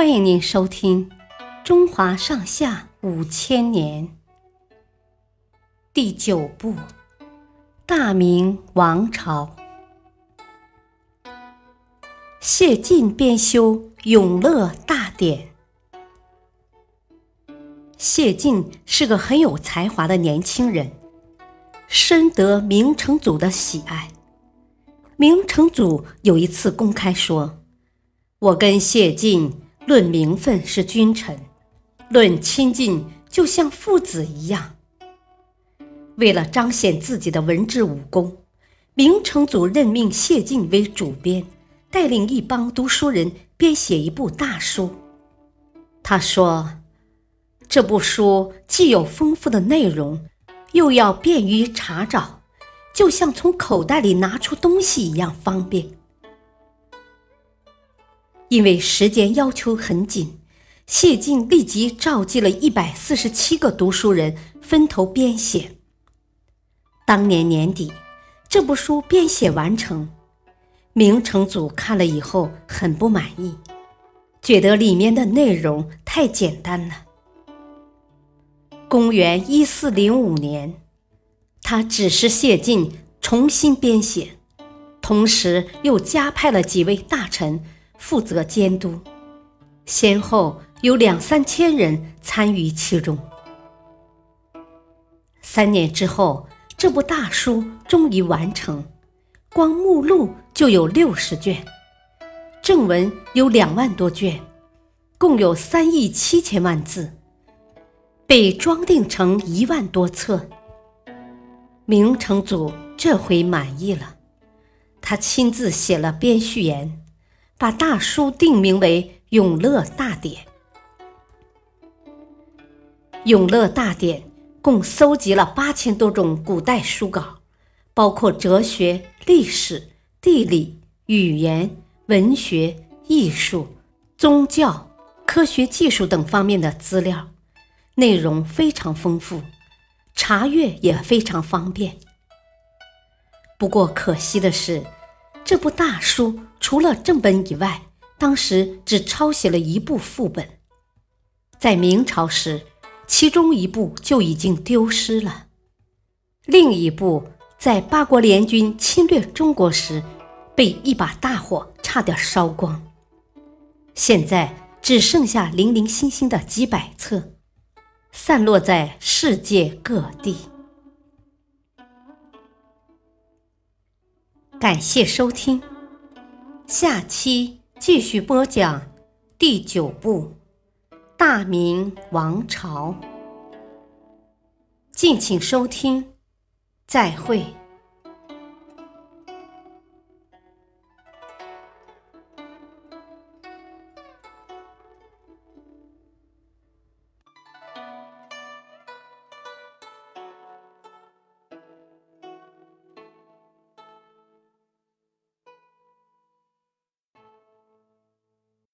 欢迎您收听《中华上下五千年》第九部《大明王朝》。谢晋编修《永乐大典》。谢晋是个很有才华的年轻人，深得明成祖的喜爱。明成祖有一次公开说：“我跟谢晋论名分是君臣，论亲近就像父子一样。”为了彰显自己的文治武功，明成祖任命谢晋为主编。带领一帮读书人编写一部大书。他说：“这部书既有丰富的内容，又要便于查找，就像从口袋里拿出东西一样方便。”因为时间要求很紧，谢晋立即召集了一百四十七个读书人分头编写。当年年底，这部书编写完成。明成祖看了以后很不满意，觉得里面的内容太简单了。公元一四零五年，他指示谢晋重新编写，同时又加派了几位大臣负责监督，先后有两三千人参与其中。三年之后，这部大书终于完成。光目录就有六十卷，正文有两万多卷，共有三亿七千万字，被装订成一万多册。明成祖这回满意了，他亲自写了编序言，把大书定名为《永乐大典》。《永乐大典》共搜集了八千多种古代书稿。包括哲学、历史、地理、语言、文学、艺术、宗教、科学技术等方面的资料，内容非常丰富，查阅也非常方便。不过可惜的是，这部大书除了正本以外，当时只抄写了一部副本。在明朝时，其中一部就已经丢失了，另一部。在八国联军侵略中国时，被一把大火差点烧光。现在只剩下零零星星的几百册，散落在世界各地。感谢收听，下期继续播讲第九部《大明王朝》，敬请收听。再会。